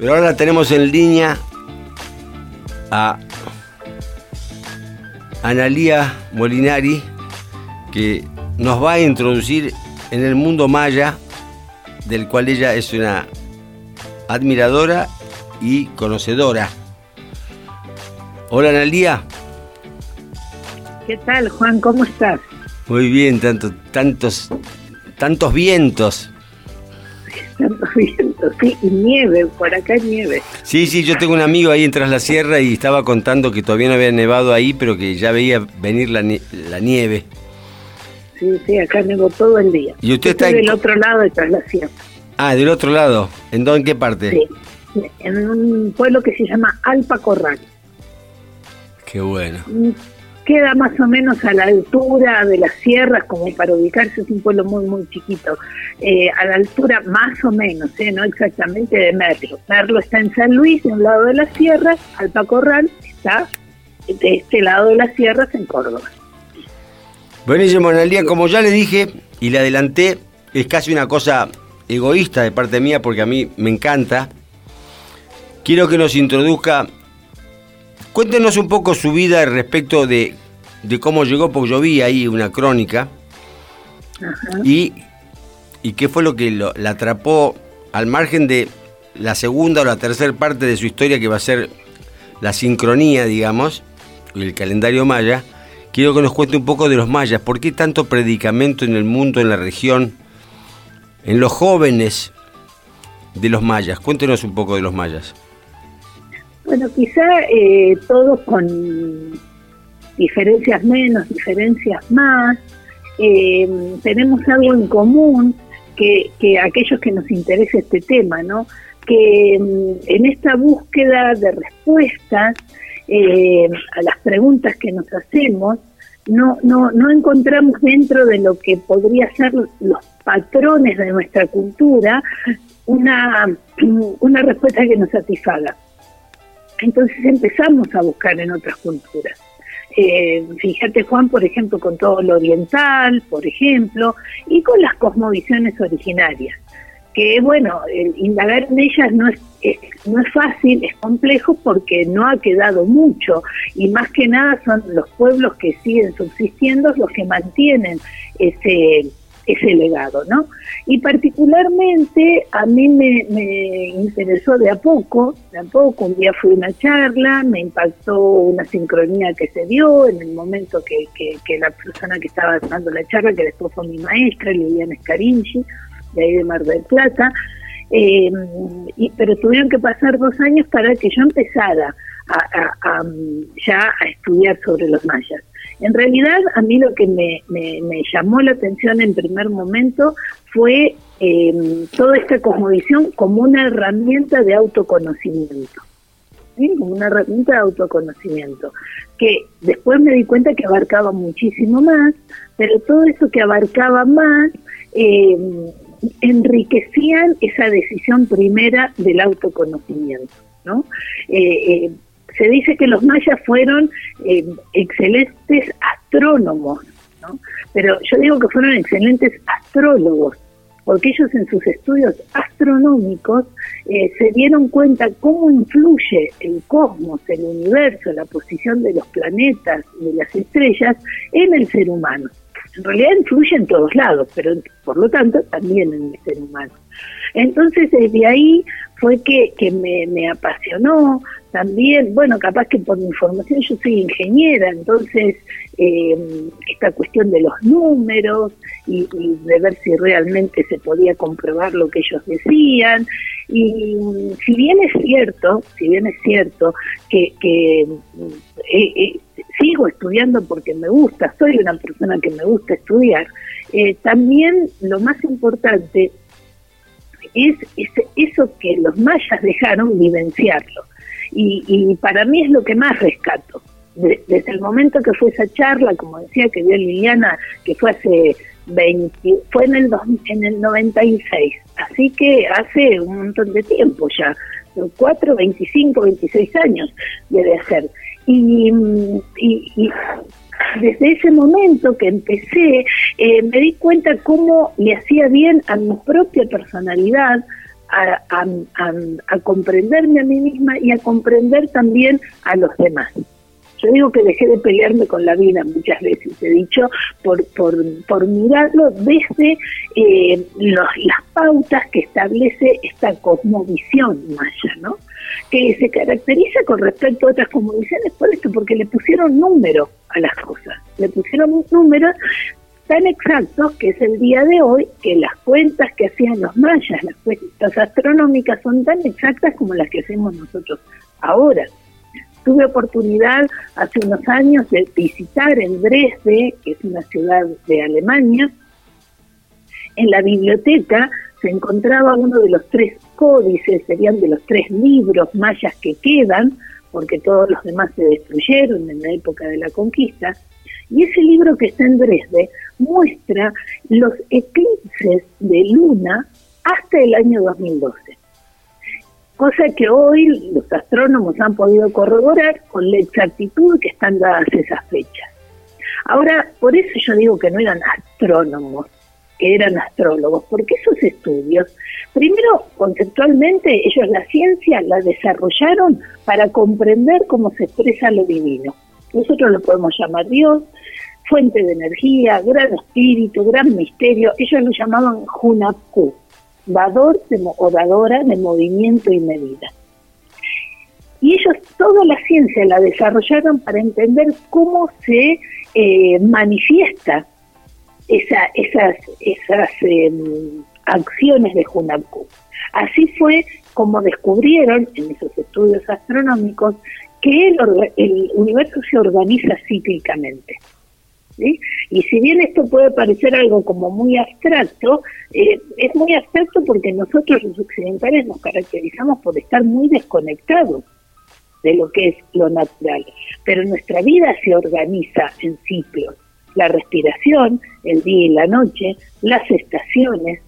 Pero ahora tenemos en línea a Analía Molinari, que nos va a introducir en el mundo maya, del cual ella es una admiradora y conocedora. Hola Analía. ¿Qué tal, Juan? ¿Cómo estás? Muy bien, tanto, tantos, tantos vientos. Sí, y nieve, por acá hay nieve. Sí, sí, yo tengo un amigo ahí en Tras la Sierra y estaba contando que todavía no había nevado ahí, pero que ya veía venir la, nieve. Sí, sí, acá nevó todo el día. ¿Y usted está del otro lado de Tras la Sierra? Ah, del otro lado. ¿En dónde, en qué parte? Sí, en un pueblo que se llama Alpa Corral. Qué bueno. Queda más o menos a la altura de las sierras, como para ubicarse, es un pueblo muy, muy chiquito, eh, a la altura más o menos, eh, no exactamente de Merlo. Merlo está en San Luis, de un lado de las sierras, Alpacorral está de este lado de las sierras, en Córdoba. Buenísimo, Analia, como ya le dije y le adelanté, es casi una cosa egoísta de parte mía porque a mí me encanta. Quiero que nos introduzca Cuéntenos un poco su vida respecto de, cómo llegó, porque yo vi ahí una crónica. Y, y qué fue lo que la atrapó al margen de la segunda o la tercera parte de su historia, que va a ser la sincronía, digamos, el calendario maya. Quiero que nos cuente un poco de los mayas. ¿Por qué tanto predicamento en el mundo, en la región, en los jóvenes de los mayas? Cuéntenos un poco de los mayas. Bueno, quizá eh, todos con diferencias menos, diferencias más, eh, tenemos algo en común que, que, aquellos que nos interesa este tema, ¿no? Que mm, en esta búsqueda de respuestas eh, a las preguntas que nos hacemos, no, no, no encontramos dentro de lo que podría ser los patrones de nuestra cultura una, una respuesta que nos satisfaga. Entonces empezamos a buscar en otras culturas. Eh, fíjate Juan, por ejemplo, con todo lo oriental, por ejemplo, y con las cosmovisiones originarias, que bueno, indagar en ellas no es, no es fácil, es complejo porque no ha quedado mucho, y más que nada son los pueblos que siguen subsistiendo los que mantienen ese ese legado, ¿no? Y particularmente a mí me, interesó de a poco, de a poco, un día fui a una charla, me impactó una sincronía que se dio en el momento que, la persona que estaba dando la charla, que después fue mi maestra, Liliana Scarinci, de ahí de Mar del Plata, eh, pero tuvieron que pasar dos años para que yo empezara ya a estudiar sobre los mayas. En realidad, a mí lo que me, llamó la atención en primer momento fue eh, toda esta cosmovisión como una herramienta de autoconocimiento. como una herramienta de autoconocimiento, que después me di cuenta que abarcaba muchísimo más, pero todo eso que abarcaba más eh, enriquecían esa decisión primera del autoconocimiento. ¿no? Eh, se dice que los mayas fueron eh, excelentes astrónomos, ¿no? pero yo digo que fueron excelentes astrólogos, porque ellos en sus estudios astronómicos eh, se dieron cuenta cómo influye el cosmos, el universo, la posición de los planetas y de las estrellas en el ser humano. En realidad influye en todos lados, pero por lo tanto también en el ser humano. Entonces desde ahí fue que, que me, apasionó, también, bueno, capaz que por mi información yo soy ingeniera, entonces eh, esta cuestión de los números y, de ver si realmente se podía comprobar lo que ellos decían. Y si bien es cierto, si bien es cierto que, eh, eh, sigo estudiando porque me gusta, soy una persona que me gusta estudiar, también lo más importante es, es eso que los mayas dejaron vivenciarlo y, para mí es lo que más rescato. desde el momento que fue esa charla, como decía que dio Liliana, que fue hace 20, fue en el, en el 96, así que hace un montón de tiempo ya, 4, 25, 26 años debe ser. Y, y, desde ese momento que empecé, eh, me di cuenta cómo le hacía bien a mi propia personalidad, a, a, comprenderme a mí misma y a comprender también a los demás. Yo digo que dejé de pelearme con la vida muchas veces, he dicho, por, por, por mirarlo desde eh, las pautas que establece esta cosmovisión maya, ¿no? que se caracteriza con respecto a otras cosmovisiones por esto, porque le pusieron número a las cosas, le pusieron un número tan exactos que es el día de hoy que las cuentas que hacían los mayas, las cuentas astronómicas son tan exactas como las que hacemos nosotros ahora. Tuve oportunidad hace unos años de visitar en Dresde, que es una ciudad de Alemania. En la biblioteca se encontraba uno de los tres códices, serían de los tres libros mayas que quedan, porque todos los demás se destruyeron en la época de la conquista. Y ese libro que está en Dresde muestra los eclipses de luna hasta el año 2012 cosa que hoy los astrónomos han podido corroborar con la exactitud que están dadas esas fechas. Ahora, por eso yo digo que no eran astrónomos, que eran astrólogos, porque esos estudios, primero, conceptualmente, ellos la ciencia la desarrollaron para comprender cómo se expresa lo divino. Nosotros lo podemos llamar Dios, fuente de energía, gran espíritu, gran misterio, ellos lo llamaban Hunapku, dador o dadora de movimiento y medida. Y ellos toda la ciencia la desarrollaron para entender cómo se eh, manifiesta esa, esas, em, acciones de Hunapku. Así fue como descubrieron en esos estudios astronómicos que el universo se organiza cíclicamente. Y si bien esto puede parecer algo como muy abstracto, eh, es muy abstracto porque nosotros los occidentales nos caracterizamos por estar muy desconectados de lo que es lo natural. Pero nuestra vida se organiza en ciclos. La respiración, el día y la noche, las estaciones,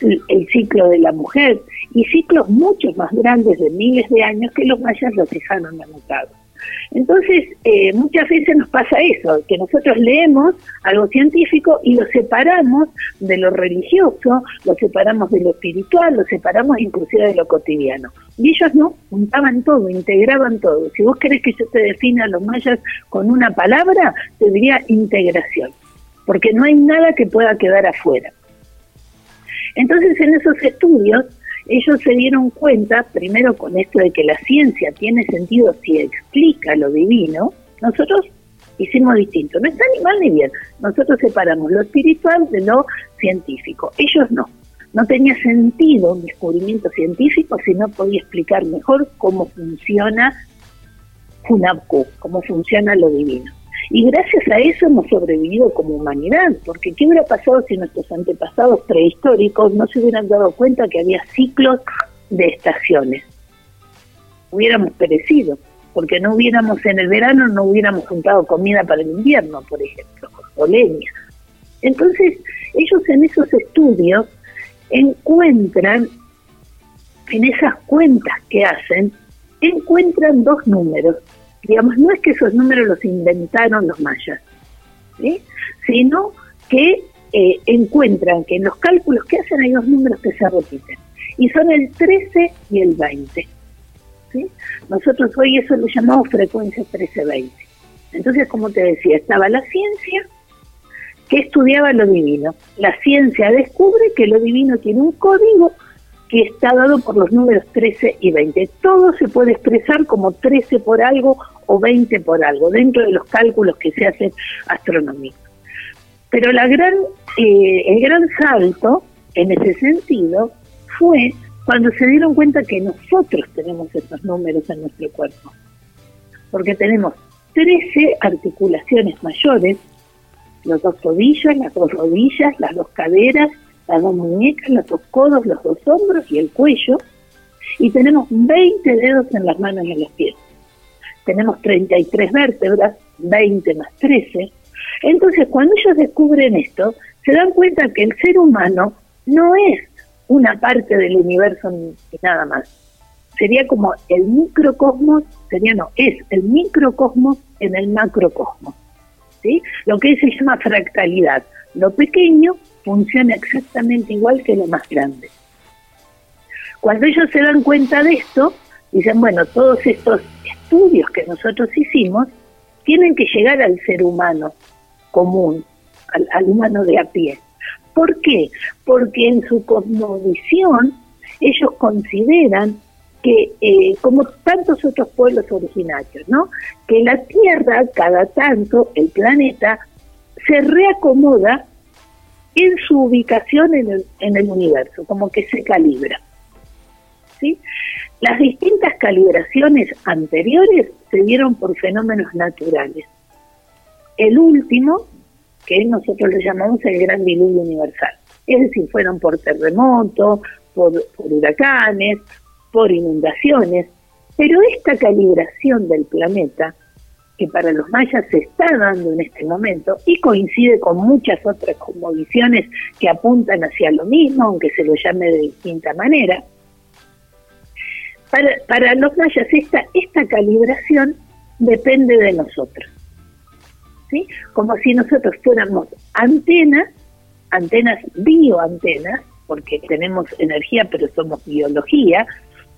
el ciclo de la mujer y ciclos mucho más grandes de miles de años que los mayas los dejaron anotados. Entonces, eh, muchas veces nos pasa eso, que nosotros leemos algo científico y lo separamos de lo religioso, lo separamos de lo espiritual, lo separamos inclusive de lo cotidiano. Y ellos no, juntaban todo, integraban todo. Si vos querés que yo te defina a los mayas con una palabra, te diría integración, porque no hay nada que pueda quedar afuera. Entonces, en esos estudios, ellos se dieron cuenta, primero con esto de que la ciencia tiene sentido si explica lo divino, nosotros hicimos distinto. No está ni mal ni bien. Nosotros separamos lo espiritual de lo científico. Ellos no. No tenía sentido un descubrimiento científico si no podía explicar mejor cómo funciona Funabku, cómo funciona lo divino. Y gracias a eso hemos sobrevivido como humanidad, porque ¿qué hubiera pasado si nuestros antepasados prehistóricos no se hubieran dado cuenta que había ciclos de estaciones? Hubiéramos perecido, porque no hubiéramos en el verano, no hubiéramos juntado comida para el invierno, por ejemplo, o leña. Entonces, ellos en esos estudios encuentran, en esas cuentas que hacen, encuentran dos números Digamos, no es que esos números los inventaron los mayas, sino que eh, encuentran que en los cálculos que hacen hay dos números que se repiten, y son el 13 y el 20. Nosotros hoy eso lo llamamos frecuencia 13-20. Entonces, como te decía, estaba la ciencia que estudiaba lo divino. La ciencia descubre que lo divino tiene un código que está dado por los números 13 y 20. Todo se puede expresar como 13 por algo o 20 por algo, dentro de los cálculos que se hacen astronómicos. Pero la gran, eh, el gran salto en ese sentido fue cuando se dieron cuenta que nosotros tenemos esos números en nuestro cuerpo. Porque tenemos 13 articulaciones mayores, los dos tobillos, las dos rodillas, las dos caderas, las dos muñecas, los dos codos, los dos hombros y el cuello, y tenemos 20 dedos en las manos y en los pies. Tenemos 33 vértebras, 20 más 13. Entonces, cuando ellos descubren esto, se dan cuenta que el ser humano no es una parte del universo ni nada más. Sería como el microcosmos, sería no, es el microcosmos en el macrocosmos. ¿sí? Lo que se llama fractalidad. Lo pequeño funciona exactamente igual que lo más grande. Cuando ellos se dan cuenta de esto, dicen, bueno, todos estos estudios que nosotros hicimos tienen que llegar al ser humano común, al, humano de a pie. ¿Por qué? Porque en su cosmovisión ellos consideran que, eh, como tantos otros pueblos originarios, ¿no? que la Tierra, cada tanto, el planeta, se reacomoda en su ubicación en el, en el universo, como que se calibra. ¿sí? Las distintas calibraciones anteriores se dieron por fenómenos naturales. El último, que nosotros le llamamos el gran diluvio universal, es decir, fueron por terremotos, por, por huracanes, por inundaciones, pero esta calibración del planeta, que para los mayas se está dando en este momento y coincide con muchas otras visiones que apuntan hacia lo mismo, aunque se lo llame de distinta manera, para, para los mayas esta, esta calibración depende de nosotros. ¿sí? Como si nosotros fuéramos antenas, antenas bioantenas, porque tenemos energía pero somos biología,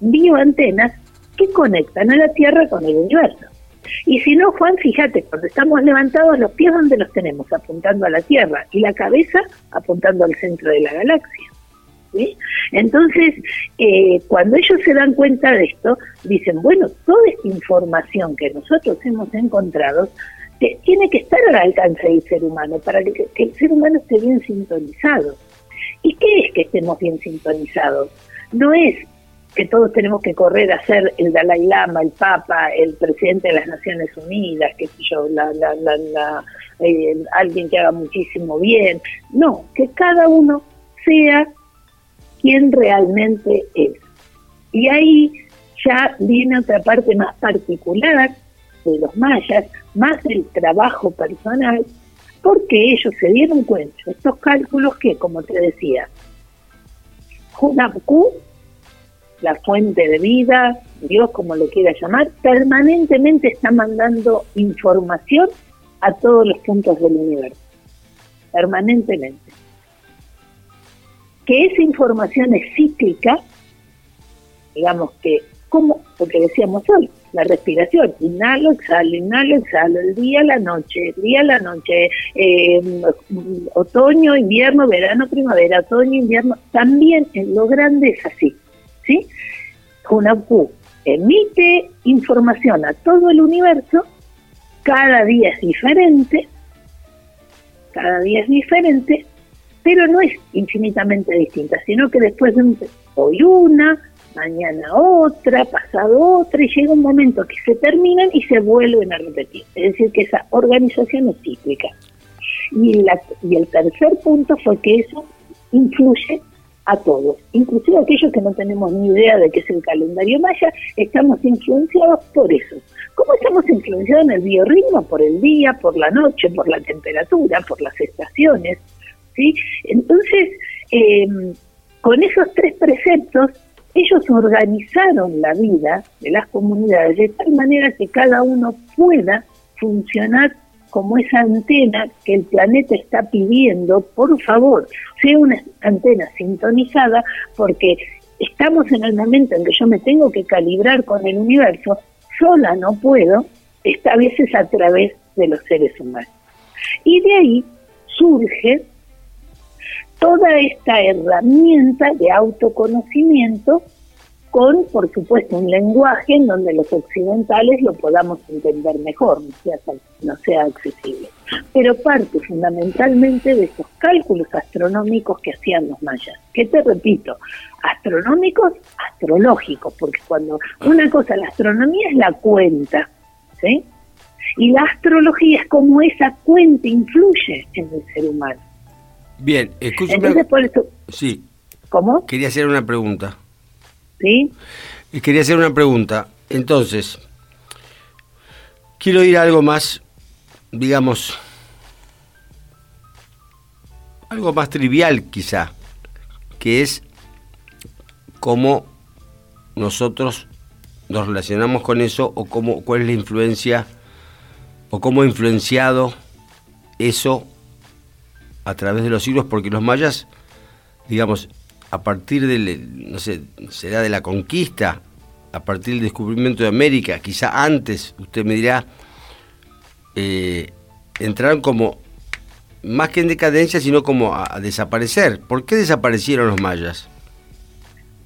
bioantenas que conectan a la Tierra con el universo. Y si no, Juan, fíjate, cuando estamos levantados, los pies donde los tenemos, apuntando a la Tierra, y la cabeza apuntando al centro de la galaxia. Entonces, eh, cuando ellos se dan cuenta de esto, dicen, bueno, toda esta información que nosotros hemos encontrado tiene que estar al alcance del ser humano para que, el ser humano esté bien sintonizado. ¿Y qué es que estemos bien sintonizados? No es que todos tenemos que correr a ser el Dalai Lama, el Papa, el presidente de las Naciones Unidas, qué sé yo, la, eh, alguien que haga muchísimo bien. No, que cada uno sea quien realmente es. Y ahí ya viene otra parte más particular de los mayas, más del trabajo personal, porque ellos se dieron cuenta, estos cálculos que, como te decía, Hunapku, la fuente de vida, Dios como lo quiera llamar, permanentemente está mandando información a todos los puntos del universo, permanentemente. Que esa información es cíclica, digamos que, como lo que decíamos hoy, la respiración, inhalo, exhalo, inhalo, exhalo, el día, la noche, el día, la noche, eh, otoño, invierno, verano, primavera, otoño, invierno, también en lo grande es así, ¿sí? Q emite información a todo el universo, cada día es diferente, cada día es diferente, pero no es infinitamente distinta, sino que después de hoy una, mañana otra, pasado otra, y llega un momento que se terminan y se vuelven a repetir. Es decir, que esa organización es cíclica. Y, la, y el tercer punto fue que eso influye a todos, inclusive aquellos que no tenemos ni idea de qué es el calendario maya, estamos influenciados por eso. ¿Cómo estamos influenciados en el biorritmo? Por el día, por la noche, por la temperatura, por las estaciones. Entonces, em, con esos tres preceptos, ellos organizaron la vida de las comunidades de tal manera que cada uno pueda funcionar como esa antena que el planeta está pidiendo, por favor, sea una antena sintonizada, porque estamos en el momento en que yo me tengo que calibrar con el universo, sola no puedo, esta vez es a través de los seres humanos. Y de ahí surge toda esta herramienta de autoconocimiento con, por supuesto, un lenguaje en donde los occidentales lo podamos entender mejor, no sea, no sea accesible. Pero parte fundamentalmente de esos cálculos astronómicos que hacían los mayas, que te repito, astronómicos, astrológicos, porque cuando una cosa, la astronomía es la cuenta, ¿sí? Y la astrología es como esa cuenta influye en el ser humano. Bien, escúchame. Sí. ¿Cómo? Quería hacer una pregunta. ¿Sí? Quería hacer una pregunta. Entonces, quiero ir a algo más, digamos, algo más trivial quizá, que es cómo nosotros nos relacionamos con eso o cómo, cuál es la influencia o cómo ha influenciado eso a través de los siglos, porque los mayas, digamos, a partir del, no sé, será de la conquista, a partir del descubrimiento de América, quizá antes, usted me dirá, eh, entraron como, más que en decadencia, sino como a, desaparecer. ¿Por qué desaparecieron los mayas?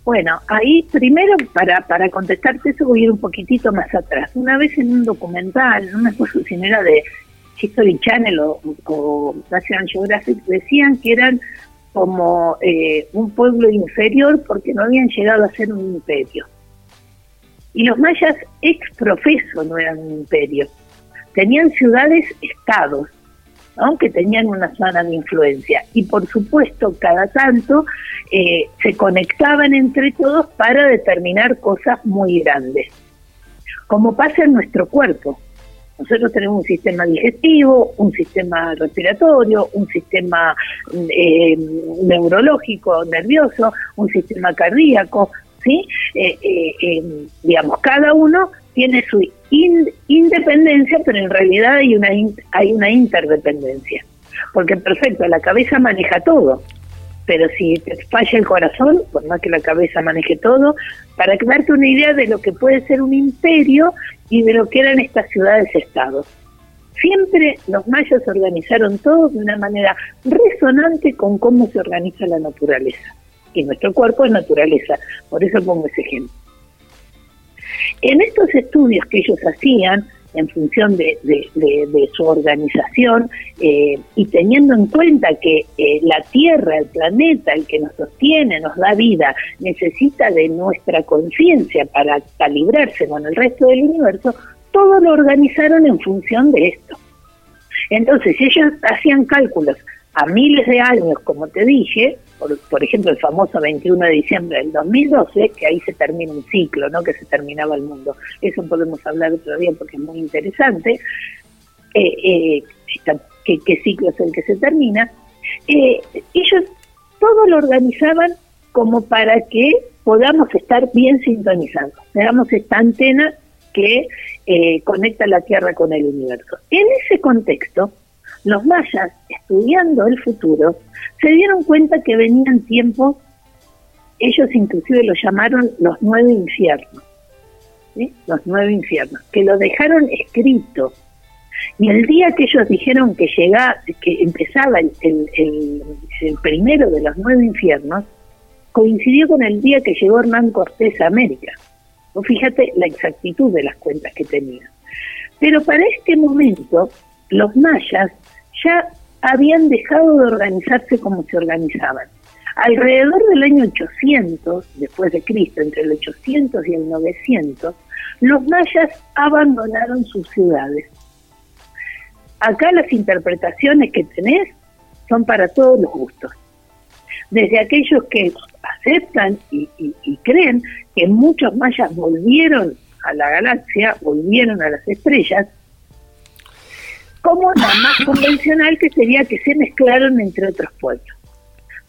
Bueno, ahí primero para, para contestarte eso voy a ir un poquitito más atrás. Una vez en un documental, no me acuerdo si era de History Channel o, o National Geographic, decían que eran como eh, un pueblo inferior porque no habían llegado a ser un imperio. Y los mayas ex profeso no eran un imperio. Tenían ciudades-estados, aunque tenían una zona de influencia. Y por supuesto, cada tanto eh, se conectaban entre todos para determinar cosas muy grandes, como pasa en nuestro cuerpo. Nosotros tenemos un sistema digestivo, un sistema respiratorio, un sistema eh, neurológico, nervioso, un sistema cardíaco, ¿sí? Eh, eh, digamos, cada uno tiene su independencia, pero en realidad hay una, hay una interdependencia. Porque perfecto, la cabeza maneja todo, pero si te falla el corazón, por más que la cabeza maneje todo, para darte una idea de lo que puede ser un imperio y de lo que eran estas ciudades-estados. Siempre los mayas organizaron todo de una manera resonante con cómo se organiza la naturaleza. Y nuestro cuerpo es naturaleza, por eso pongo ese ejemplo. En estos estudios que ellos hacían, en función de, su organización eh, y teniendo en cuenta que eh, la Tierra, el planeta, el que nos sostiene, nos da vida, necesita de nuestra conciencia para calibrarse con el resto del universo, todo lo organizaron en función de esto. Entonces, ellos hacían cálculos a miles de años, como te dije, por, ejemplo, el famoso 21 de diciembre del 2012, que ahí se termina un ciclo, ¿no? Que se terminaba el mundo. Eso podemos hablar otro día porque es muy interesante. Eh, eh, qué, ciclo es el que se termina? Eh, ellos todo lo organizaban como para que podamos estar bien sintonizados. Tengamos esta antena que conecta la Tierra con el universo. En ese contexto, los mayas, estudiando el futuro, se dieron cuenta que venían tiempos, ellos inclusive lo llamaron los nueve infiernos, los nueve infiernos, que lo dejaron escrito. Y el día que ellos dijeron que llegaba, que empezaba el, el, primero de los nueve infiernos, coincidió con el día que llegó Hernán Cortés a América. fíjate la exactitud de las cuentas que tenía. Pero para este momento, los mayas ya habían dejado de organizarse como se organizaban. Alrededor del año 800, después de Cristo, entre el 800 y el 900, los mayas abandonaron sus ciudades. Acá las interpretaciones que tenés son para todos los gustos. Desde aquellos que aceptan y, y creen que muchos mayas volvieron a la galaxia, volvieron a las estrellas, como la más convencional que sería que se mezclaron entre otros pueblos.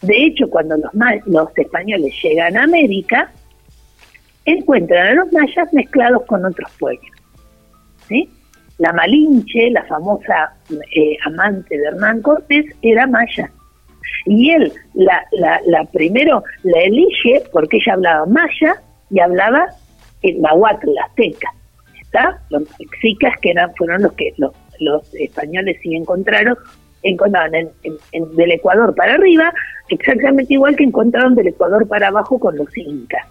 De hecho, cuando los, los españoles llegan a América, encuentran a los mayas mezclados con otros pueblos. ¿sí? La Malinche, la famosa eh, amante de Hernán Cortés, era maya. Y él, la, la, la, primero la elige porque ella hablaba maya y hablaba en nahuatl, azteca. ¿Está? Los mexicas que eran, fueron los que los los españoles sí encontraron, encontraron en, del Ecuador para arriba, exactamente igual que encontraron del Ecuador para abajo con los incas.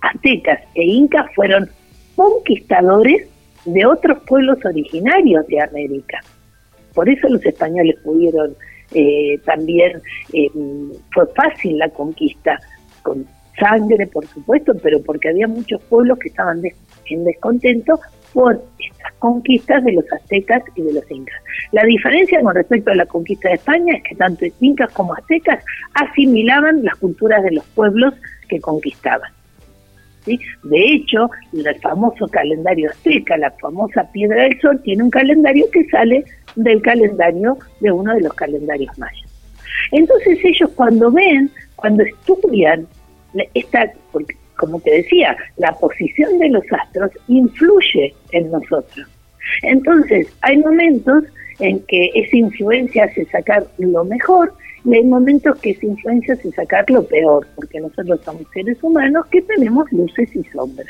Aztecas e incas fueron conquistadores de otros pueblos originarios de América. Por eso los españoles pudieron eh, también, eh, fue fácil la conquista, con sangre por supuesto, pero porque había muchos pueblos que estaban en descontento por estas conquistas de los aztecas y de los incas. La diferencia con respecto a la conquista de España es que tanto incas como aztecas asimilaban las culturas de los pueblos que conquistaban. ¿sí? De hecho, el famoso calendario azteca, la famosa Piedra del Sol, tiene un calendario que sale del calendario de uno de los calendarios mayas. Entonces ellos cuando ven, cuando estudian esta, como te decía, la posición de los astros influye en nosotros. Entonces, hay momentos en que esa influencia hace sacar lo mejor y hay momentos que esa influencia es sacar lo peor, porque nosotros somos seres humanos que tenemos luces y sombras.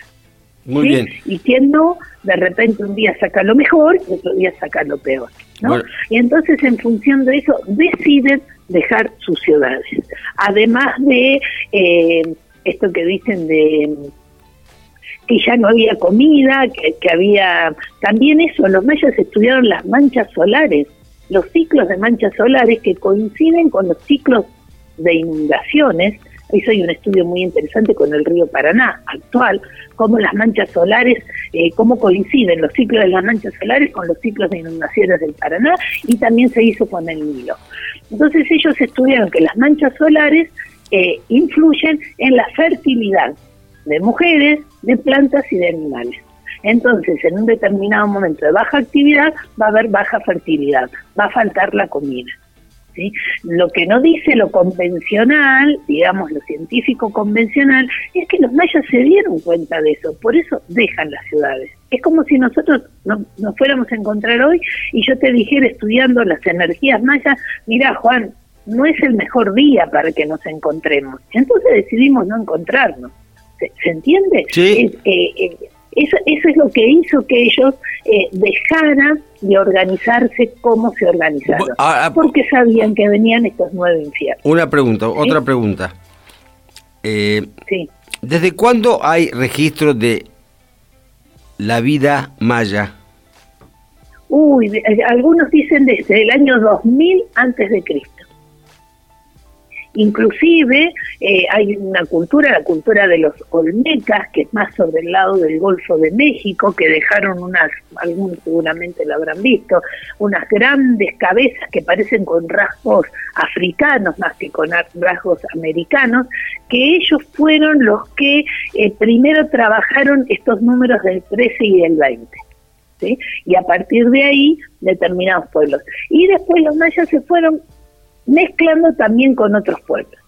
Muy bien. Y quien no, de repente un día saca lo mejor y otro día saca lo peor. ¿no? Y entonces en función de eso deciden dejar sus ciudades. Además de eh, esto que dicen de que ya no había comida, que, había también eso, los mayas estudiaron las manchas solares, los ciclos de manchas solares que coinciden con los ciclos de inundaciones Hizo hay un estudio muy interesante con el río Paraná actual, cómo las manchas solares, eh, cómo coinciden los ciclos de las manchas solares con los ciclos de inundaciones del Paraná y también se hizo con el Nilo. Entonces ellos estudiaron que las manchas solares eh, influyen en la fertilidad de mujeres, de plantas y de animales. Entonces, en un determinado momento de baja actividad va a haber baja fertilidad, va a faltar la comida. Lo que no dice lo convencional, digamos lo científico convencional, es que los mayas se dieron cuenta de eso, por eso dejan las ciudades. Es como si nosotros nos fuéramos a encontrar hoy y yo te dijera estudiando las energías mayas, mira Juan, no es el mejor día para que nos encontremos. Entonces decidimos no encontrarnos. ¿Se, entiende? Sí. Eh, eh, eso, eso es lo que hizo que ellos eh, dejaran de organizarse como se organizaron, ah, ah, porque sabían que venían estos nueve infiernos. Una pregunta, otra pregunta. Eh, sí. ¿Desde cuándo hay registro de la vida maya? Uy, algunos dicen desde el año 2000 antes de Cristo. Inclusive eh, hay una cultura, la cultura de los olmecas, que es más sobre el lado del Golfo de México, que dejaron unas, algunos seguramente lo habrán visto, unas grandes cabezas que parecen con rasgos africanos más que con rasgos americanos, que ellos fueron los que eh, primero trabajaron estos números del 13 y del 20. ¿Sí? y a partir de ahí determinados pueblos. Y después los mayas se fueron mezclando también con otros pueblos.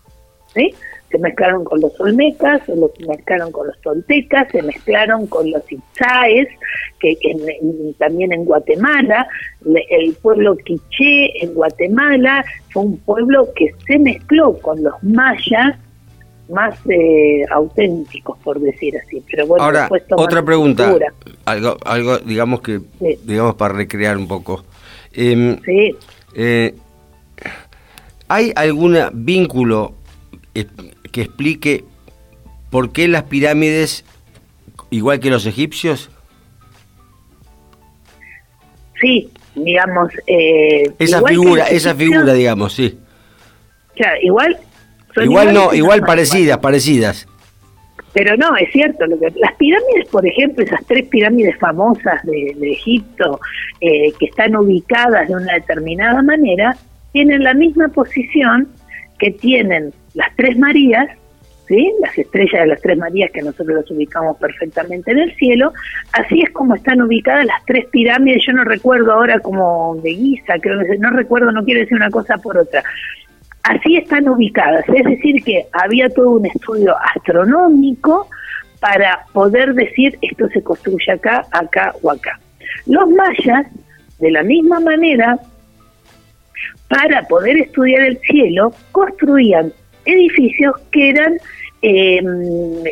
¿sí? Se mezclaron con los olmecas, se mezclaron con los toltecas, se mezclaron con los itzaes, que, también en Guatemala, el pueblo quiché en Guatemala fue un pueblo que se mezcló con los mayas más eh, auténticos, por decir así. Pero bueno, Ahora, otra pregunta, algo, algo digamos que, digamos para recrear un poco. Em, sí. Eh, ¿Hay algún vínculo eh, que explique por qué las pirámides, igual que los egipcios? Sí, digamos... Eh, esa figura, esa figura, digamos, sí. Claro, igual... Igual no, igual parecidas, parecidas. Pero no, es cierto, lo que, las pirámides, por ejemplo, esas tres pirámides famosas de, Egipto, eh, que están ubicadas de una determinada manera, tienen la misma posición que tienen las tres Marías, ¿sí? las estrellas de las tres Marías que nosotros las ubicamos perfectamente en el cielo, así es como están ubicadas las tres pirámides, yo no recuerdo ahora como de Giza, creo que no recuerdo, no quiero decir una cosa por otra. Así están ubicadas, es decir que había todo un estudio astronómico para poder decir esto se construye acá, acá o acá. Los mayas, de la misma manera, para poder estudiar el cielo, construían edificios que eran em,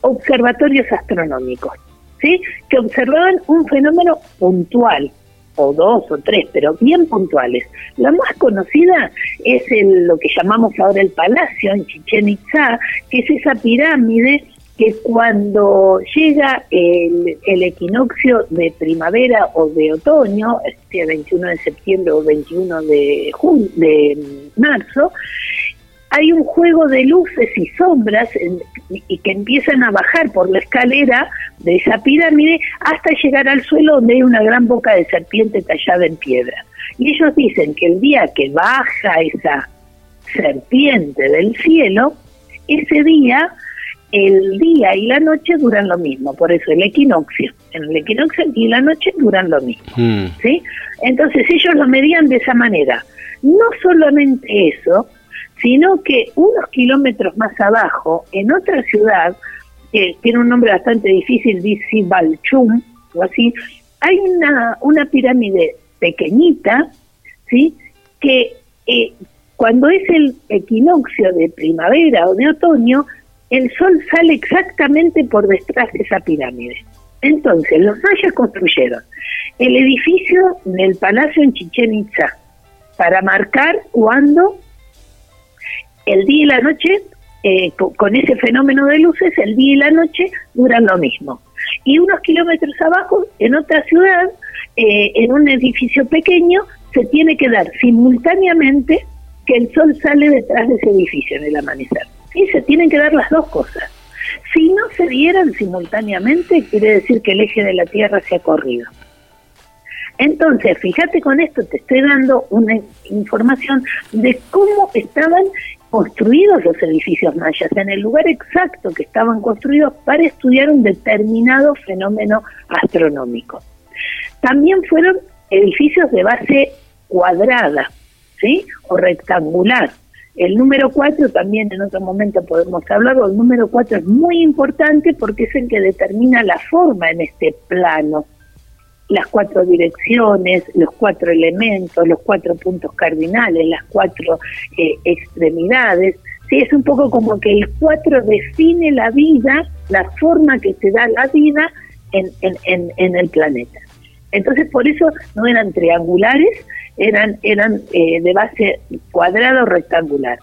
observatorios astronómicos, ¿sí? que observaban un fenómeno puntual, o dos o tres, pero bien puntuales. La más conocida es el, lo que llamamos ahora el palacio en Chichen Itza, que es esa pirámide que cuando llega el, equinoccio de primavera o de otoño, sea 21 de septiembre o 21 de, de marzo, hay un juego de luces y sombras y que empiezan a bajar por la escalera de esa pirámide hasta llegar al suelo donde hay una gran boca de serpiente tallada en piedra. Y ellos dicen que el día que baja esa serpiente del cielo, ese día el día y la noche duran lo mismo, por eso el equinoccio, en el equinoccio y la noche duran lo mismo, mm. ¿sí? Entonces ellos lo medían de esa manera. No solamente eso, sino que unos kilómetros más abajo, en otra ciudad, que tiene un nombre bastante difícil, dice Balchum, o así, hay una, una pirámide pequeñita, ¿sí? Que eh, cuando es el equinoccio de primavera o de otoño, el sol sale exactamente por detrás de esa pirámide. Entonces, los mayas construyeron el edificio del palacio en Chichen Itza para marcar cuando el día y la noche, eh, con, ese fenómeno de luces, el día y la noche duran lo mismo. Y unos kilómetros abajo, en otra ciudad, eh, en un edificio pequeño, se tiene que dar simultáneamente que el sol sale detrás de ese edificio en el amanecer. Y se tienen que dar las dos cosas. Si no se dieran simultáneamente, quiere decir que el eje de la Tierra se ha corrido. Entonces, fíjate con esto, te estoy dando una información de cómo estaban construidos los edificios mayas, en el lugar exacto que estaban construidos para estudiar un determinado fenómeno astronómico. También fueron edificios de base cuadrada, ¿sí? O rectangular. El número 4 también en otro momento podemos hablarlo, el número 4 es muy importante porque es el que determina la forma en este plano, las cuatro direcciones, los cuatro elementos, los cuatro puntos cardinales, las cuatro eh, extremidades. Sí, es un poco como que el 4 define la vida, la forma que se da la vida en, en, en, el planeta. Entonces, por eso no eran triangulares, eran, eran eh, de base cuadrada o rectangular.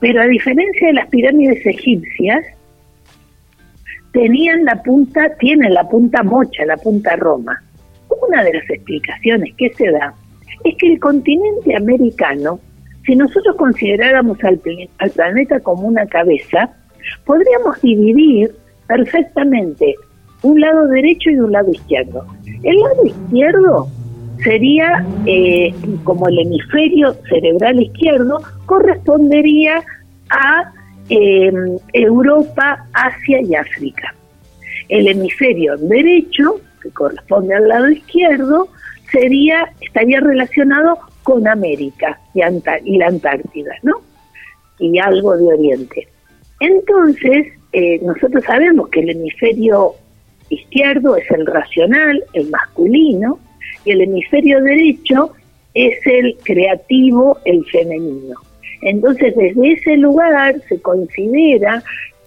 Pero a diferencia de las pirámides egipcias, tenían la punta, tienen la punta mocha, la punta Roma. Una de las explicaciones que se da es que el continente americano, si nosotros consideráramos al, al planeta como una cabeza, podríamos dividir perfectamente un lado derecho y un lado izquierdo. El lado izquierdo sería eh, como el hemisferio cerebral izquierdo, correspondería a eh, Europa, Asia y África. El hemisferio derecho, que corresponde al lado izquierdo, sería estaría relacionado con América y, y la Antártida, ¿no? Y algo de Oriente. Entonces, eh, nosotros sabemos que el hemisferio izquierdo es el racional, el masculino, y el hemisferio derecho es el creativo, el femenino. Entonces, desde ese lugar se considera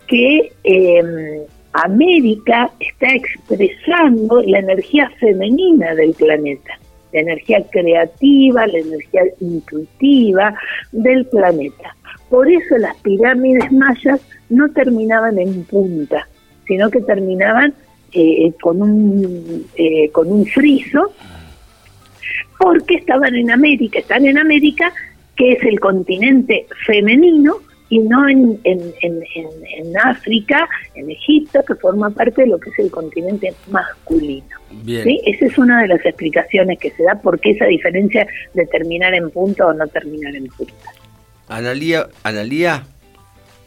que em, América está expresando la energía femenina del planeta, la energía creativa, la energía intuitiva del planeta. Por eso las pirámides mayas no terminaban en punta, sino que terminaban eh, con un eh, con un friso porque estaban en América, están en América, que es el continente femenino, y no en, en, África, en Egipto, que forma parte de lo que es el continente masculino. ¿Sí? Esa es una de las explicaciones que se da por qué esa diferencia de terminar en punto o no terminar en punta. Analía, Analía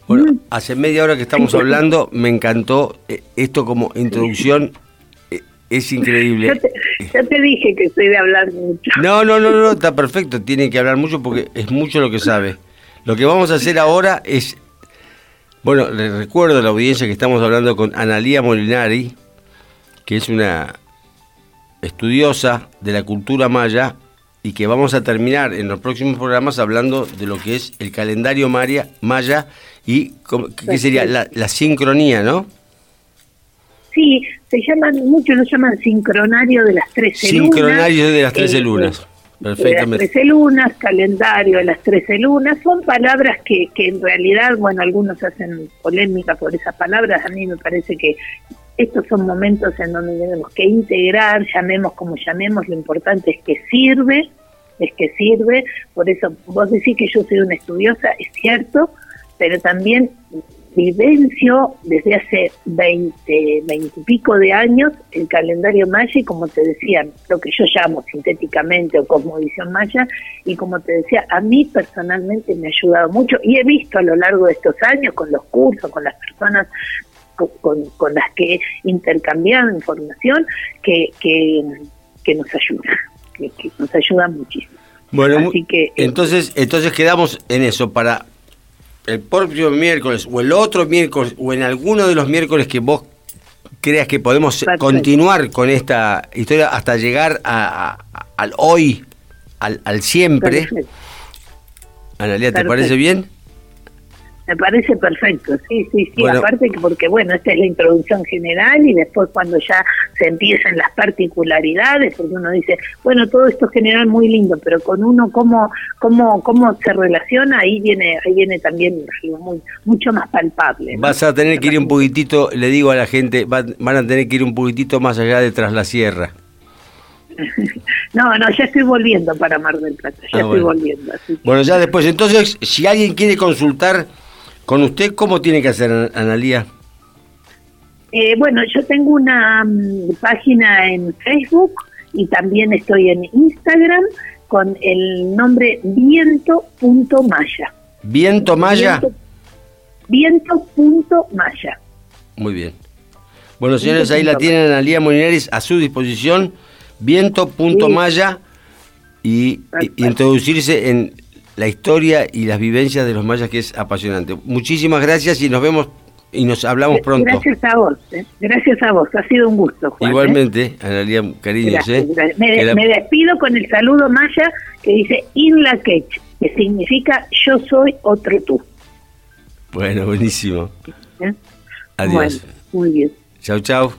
bueno, mm. hace media hora que estamos hablando, me encantó eh, esto como introducción es increíble. Ya te, dije que estoy de hablar mucho. No, no, no, no, está perfecto. Tiene que hablar mucho porque es mucho lo que sabe. Lo que vamos a hacer ahora es. Bueno, les recuerdo a la audiencia que estamos hablando con Analía Molinari, que es una estudiosa de la cultura maya y que vamos a terminar en los próximos programas hablando de lo que es el calendario maya, maya y qué sería la, la sincronía, ¿no? Sí, se llaman, muchos lo llaman sincronario de las 13 lunas. Sincronario de las 13 eh, lunas. Perfectamente. De las 13 lunas, calendario de las 13 lunas, son palabras que, que en realidad, bueno, algunos hacen polémica por esas palabras, a mí me parece que estos son momentos en donde tenemos que integrar, llamemos como llamemos, lo importante es que sirve, es que sirve, por eso vos decís que yo soy una estudiosa, es cierto, pero también vivencio desde hace 20, 20 y pico de años el calendario maya y como te decía, lo que yo llamo sintéticamente o cosmovisión maya y como te decía, a mí personalmente me ha ayudado mucho y he visto a lo largo de estos años con los cursos, con las personas con, con, las que he intercambiado información que, que, nos ayuda, que, nos ayuda muchísimo. Bueno, Así que, entonces, entonces quedamos en eso para el próximo miércoles o el otro miércoles o en alguno de los miércoles que vos creas que podemos continuar con esta historia hasta llegar a, al hoy, al, al siempre. Analia, ¿te parece bien? Me parece perfecto, sí, sí, sí, aparte que porque bueno, esta es la introducción general y después cuando ya se empiezan las particularidades, porque uno dice, bueno, todo esto es general muy lindo, pero con uno cómo cómo cómo se relaciona, ahí viene ahí viene también muy, mucho más palpable. Vas a tener que ir un poquitito, le digo a la gente, van, a tener que ir un poquitito más allá de tras la sierra. no, no, ya estoy volviendo para Mar del Plata, ya ah, estoy volviendo. Bueno, ya después, entonces, si alguien quiere consultar con usted, ¿cómo tiene que hacer, Analía? Eh, bueno, yo tengo una mm, página en Facebook y también estoy en Instagram con el nombre viento.maya. ¿Viento Maya? Viento.maya. Muy bien. Bueno, señores, ahí la tienen Analía Molinares a su disposición, viento.maya y, y introducirse en la historia y las vivencias de los mayas, que es apasionante. Muchísimas gracias y nos vemos y nos hablamos pronto. Gracias a vos, ¿eh? gracias a vos, ha sido un gusto. Juan, ¿eh? Igualmente, Analia, cariños. ¿eh? Me, despido con el saludo maya que dice In la que significa yo soy otro tú. Bueno, buenísimo. Adiós. muy bien. Chau, chau.